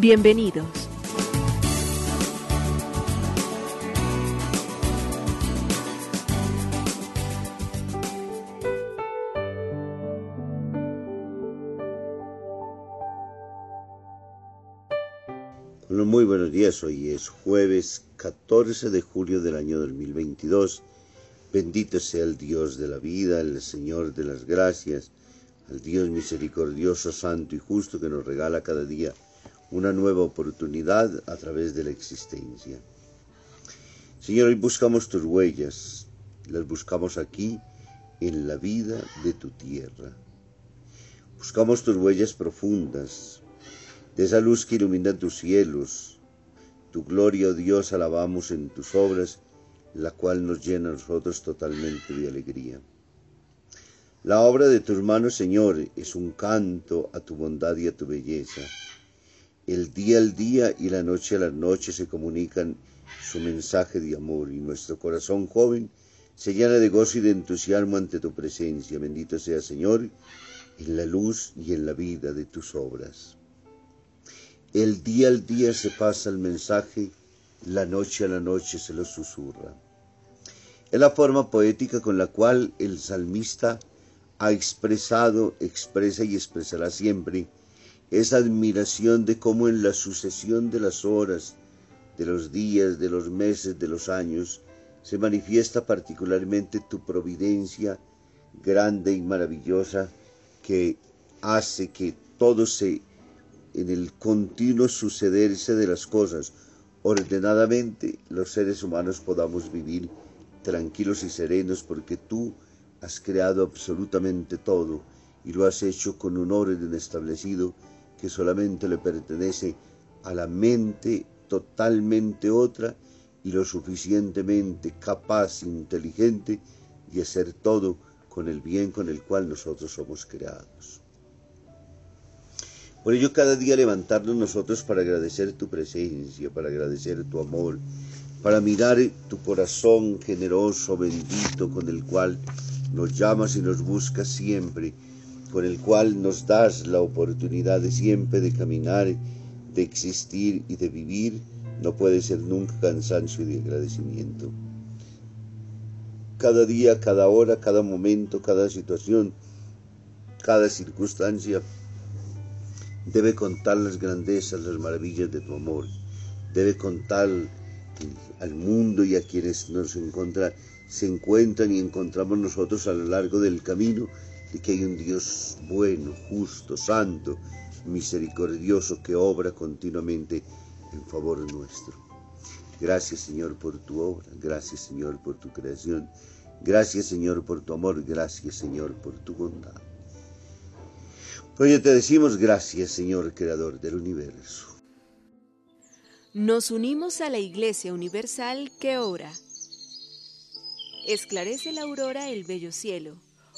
Bienvenidos. muy buenos días, hoy es jueves 14 de julio del año 2022. Bendito sea el Dios de la vida, el Señor de las gracias, al Dios misericordioso, santo y justo que nos regala cada día una nueva oportunidad a través de la existencia. Señor, hoy buscamos tus huellas, las buscamos aquí en la vida de tu tierra. Buscamos tus huellas profundas, de esa luz que ilumina tus cielos. Tu gloria, oh Dios, alabamos en tus obras, la cual nos llena a nosotros totalmente de alegría. La obra de tus manos, Señor, es un canto a tu bondad y a tu belleza. El día al día y la noche a la noche se comunican su mensaje de amor y nuestro corazón joven se llena de gozo y de entusiasmo ante tu presencia. Bendito sea, Señor, en la luz y en la vida de tus obras. El día al día se pasa el mensaje, la noche a la noche se lo susurra. Es la forma poética con la cual el salmista ha expresado, expresa y expresará siempre esa admiración de cómo en la sucesión de las horas, de los días, de los meses, de los años, se manifiesta particularmente tu providencia grande y maravillosa que hace que todo se en el continuo sucederse de las cosas, ordenadamente los seres humanos podamos vivir tranquilos y serenos porque tú has creado absolutamente todo y lo has hecho con un orden establecido que solamente le pertenece a la mente totalmente otra y lo suficientemente capaz, inteligente y hacer todo con el bien con el cual nosotros somos creados. Por ello cada día levantarnos nosotros para agradecer tu presencia, para agradecer tu amor, para mirar tu corazón generoso, bendito, con el cual nos llamas y nos buscas siempre, con el cual nos das la oportunidad de siempre de caminar, de existir y de vivir, no puede ser nunca cansancio y agradecimiento. Cada día, cada hora, cada momento, cada situación, cada circunstancia, debe contar las grandezas, las maravillas de tu amor, debe contar al mundo y a quienes nos encuentran, se encuentran y encontramos nosotros a lo largo del camino de que hay un Dios bueno, justo, santo, misericordioso que obra continuamente en favor nuestro. Gracias Señor por tu obra, gracias Señor por tu creación, gracias Señor por tu amor, gracias Señor por tu bondad. Oye, te decimos gracias, Señor Creador del universo. Nos unimos a la Iglesia Universal que ora. Esclarece la aurora el bello cielo,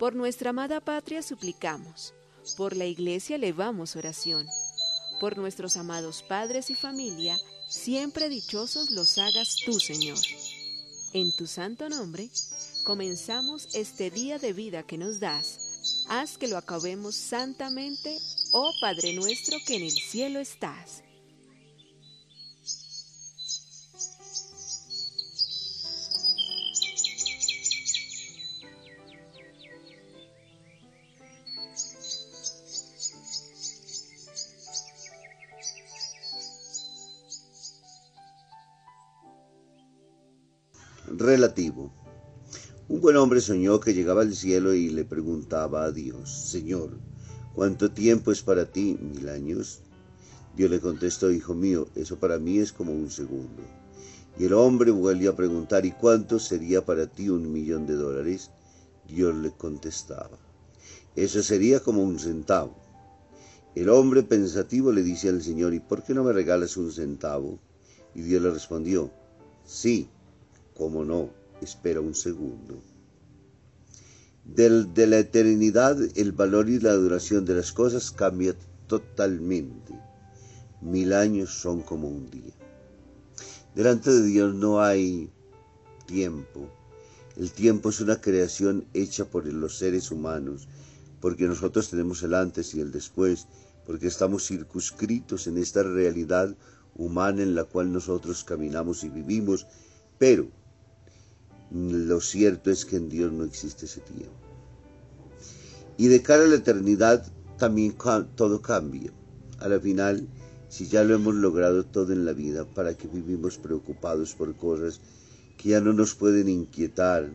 Por nuestra amada patria suplicamos, por la iglesia elevamos oración, por nuestros amados padres y familia, siempre dichosos los hagas tú, Señor. En tu santo nombre, comenzamos este día de vida que nos das haz que lo acabemos santamente, oh Padre nuestro que en el cielo estás. Relativo. Un buen hombre soñó que llegaba al cielo y le preguntaba a Dios, Señor, ¿cuánto tiempo es para ti? ¿Mil años? Dios le contestó, Hijo mío, eso para mí es como un segundo. Y el hombre volvió a preguntar, ¿y cuánto sería para ti un millón de dólares? Dios le contestaba, eso sería como un centavo. El hombre pensativo le dice al Señor, ¿y por qué no me regalas un centavo? Y Dios le respondió, sí, cómo no espera un segundo. Del, de la eternidad, el valor y la duración de las cosas cambia totalmente. Mil años son como un día. Delante de Dios no hay tiempo. El tiempo es una creación hecha por los seres humanos, porque nosotros tenemos el antes y el después, porque estamos circunscritos en esta realidad humana en la cual nosotros caminamos y vivimos, pero lo cierto es que en Dios no existe ese tiempo. Y de cara a la eternidad también todo cambia. A la final, si ya lo hemos logrado todo en la vida, ¿para que vivimos preocupados por cosas que ya no nos pueden inquietar,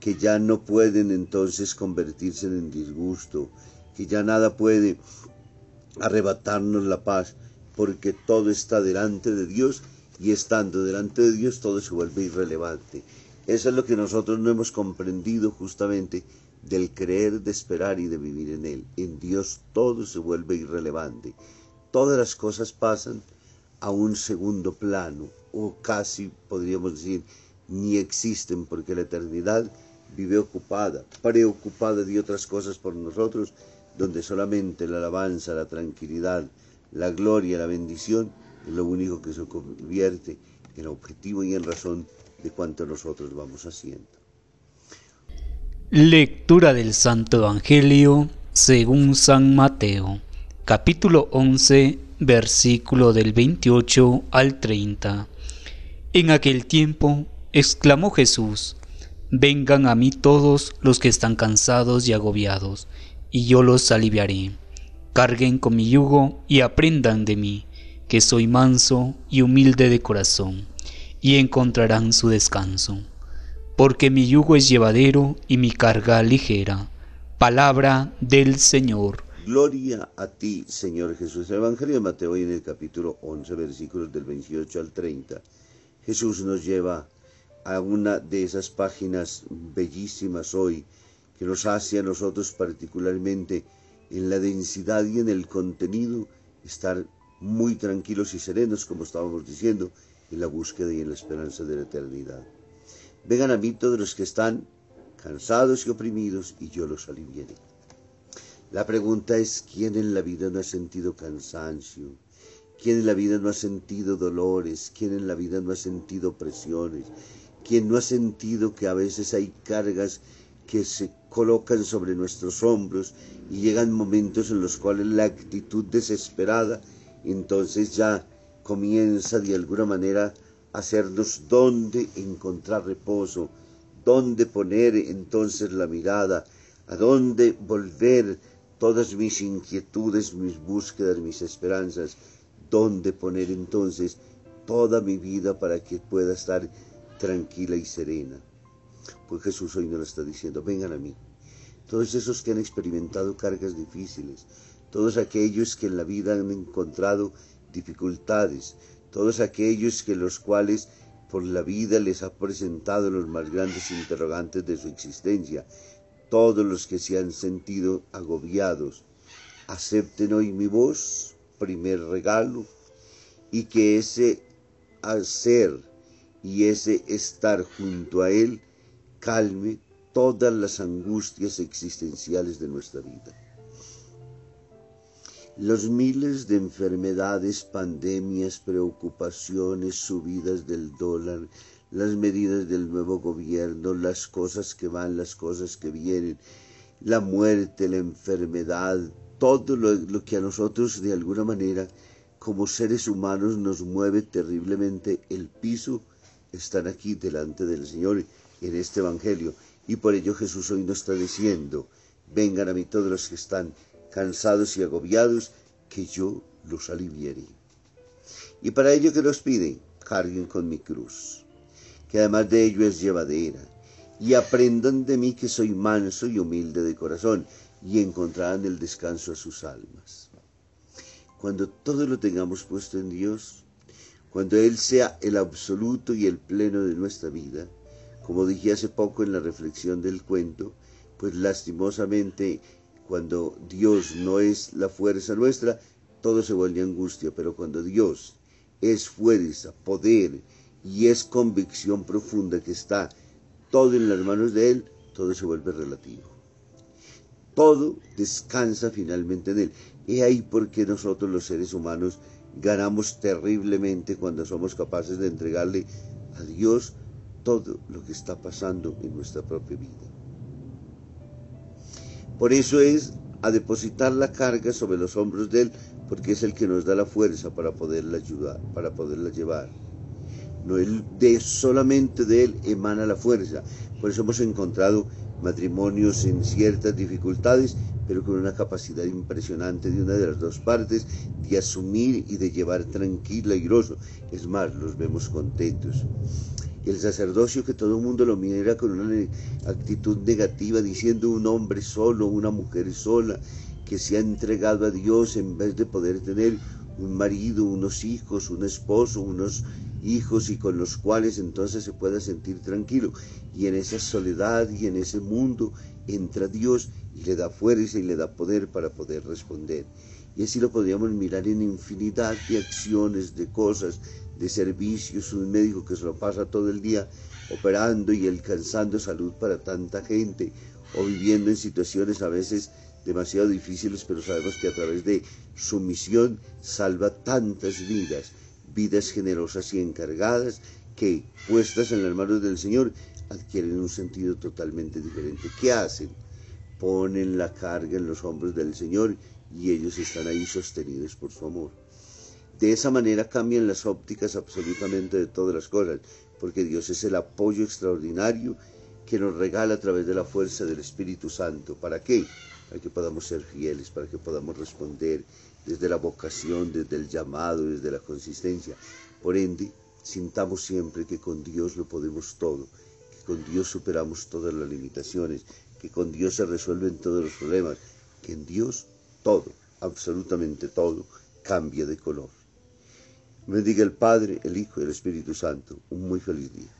que ya no pueden entonces convertirse en disgusto, que ya nada puede arrebatarnos la paz, porque todo está delante de Dios y estando delante de Dios todo se vuelve irrelevante. Eso es lo que nosotros no hemos comprendido justamente del creer, de esperar y de vivir en Él. En Dios todo se vuelve irrelevante. Todas las cosas pasan a un segundo plano, o casi podríamos decir, ni existen, porque la eternidad vive ocupada, preocupada de otras cosas por nosotros, donde solamente la alabanza, la tranquilidad, la gloria, la bendición es lo único que se convierte en objetivo y en razón de cuanto nosotros vamos haciendo. Lectura del Santo Evangelio según San Mateo, capítulo 11, versículo del 28 al 30. En aquel tiempo exclamó Jesús, Vengan a mí todos los que están cansados y agobiados, y yo los aliviaré. Carguen con mi yugo y aprendan de mí, que soy manso y humilde de corazón y encontrarán su descanso. Porque mi yugo es llevadero y mi carga ligera. Palabra del Señor. Gloria a ti, Señor Jesús. El Evangelio de Mateo en el capítulo 11, versículos del 28 al 30. Jesús nos lleva a una de esas páginas bellísimas hoy que nos hace a nosotros particularmente en la densidad y en el contenido estar muy tranquilos y serenos, como estábamos diciendo, en la búsqueda y en la esperanza de la eternidad. Vengan a mí todos los que están cansados y oprimidos y yo los aliviaré. La pregunta es, ¿quién en la vida no ha sentido cansancio? ¿Quién en la vida no ha sentido dolores? ¿Quién en la vida no ha sentido presiones? ¿Quién no ha sentido que a veces hay cargas que se colocan sobre nuestros hombros y llegan momentos en los cuales la actitud desesperada entonces ya comienza de alguna manera a hacernos dónde encontrar reposo, dónde poner entonces la mirada, a dónde volver todas mis inquietudes, mis búsquedas, mis esperanzas, dónde poner entonces toda mi vida para que pueda estar tranquila y serena. Pues Jesús hoy nos está diciendo, vengan a mí. Todos esos que han experimentado cargas difíciles, todos aquellos que en la vida han encontrado dificultades, todos aquellos que los cuales por la vida les ha presentado los más grandes interrogantes de su existencia, todos los que se han sentido agobiados, acepten hoy mi voz, primer regalo, y que ese hacer y ese estar junto a Él calme todas las angustias existenciales de nuestra vida. Los miles de enfermedades, pandemias, preocupaciones, subidas del dólar, las medidas del nuevo gobierno, las cosas que van, las cosas que vienen, la muerte, la enfermedad, todo lo, que a nosotros de alguna manera como seres humanos nos mueve terriblemente el piso, están aquí delante del Señor en este Evangelio. Y por ello Jesús hoy nos está diciendo, vengan a mí todos los que están cansados y agobiados, que yo los aliviaré. Y para ello que nos pide, carguen con mi cruz. que además de ello es llevadera. Y aprendan de mí que soy manso y humilde de corazón, y encontrarán el descanso a sus almas. Cuando todo lo tengamos puesto en Dios, cuando Él sea el absoluto y el pleno de nuestra vida, como dije hace poco en la reflexión del cuento, pues lastimosamente cuando Dios no es la fuerza nuestra, todo se vuelve angustia, pero cuando Dios es fuerza, poder y es convicción profunda que está todo en las manos de Él, todo se vuelve relativo. Todo descansa finalmente en Él. Y ahí porque nosotros los seres humanos ganamos terriblemente cuando somos capaces de entregarle a Dios todo lo que está pasando en nuestra propia vida. Por eso es a depositar la carga sobre los hombros de Él, porque es el que nos da la fuerza para poderla ayudar, para poderla llevar. No de solamente de Él emana la fuerza. Por eso hemos encontrado matrimonios en ciertas dificultades, pero con una capacidad impresionante de una de las dos partes de asumir y de llevar tranquila y grosso. Es más, los vemos contentos. El sacerdocio que todo el mundo lo mira con una actitud negativa, diciendo un hombre solo, una mujer sola, que se ha entregado a Dios en vez de poder tener un marido, unos hijos, un esposo, unos hijos y con los cuales entonces se pueda sentir tranquilo. Y en esa soledad y en ese mundo entra Dios y le da fuerza y le da poder para poder responder. Y así lo podríamos mirar en infinidad de acciones, de cosas, de servicios, un médico que se lo pasa todo el día operando y alcanzando salud para tanta gente, o viviendo en situaciones a veces demasiado difíciles, pero sabemos que a través de su misión salva tantas vidas, vidas generosas y encargadas, que puestas en las manos del Señor adquieren un sentido totalmente diferente. ¿Qué hacen? Ponen la carga en los hombros del Señor y ellos están ahí sostenidos por su amor. De esa manera cambian las ópticas absolutamente de todas las cosas, porque Dios es el apoyo extraordinario que nos regala a través de la fuerza del Espíritu Santo. ¿Para qué? Para que podamos ser fieles, para que podamos responder desde la vocación, desde el llamado, desde la consistencia. Por ende, sintamos siempre que con Dios lo podemos todo, que con Dios superamos todas las limitaciones, que con Dios se resuelven todos los problemas, que en Dios todo, absolutamente todo, cambia de color. Bendiga el Padre, el Hijo y el Espíritu Santo. Un muy feliz día.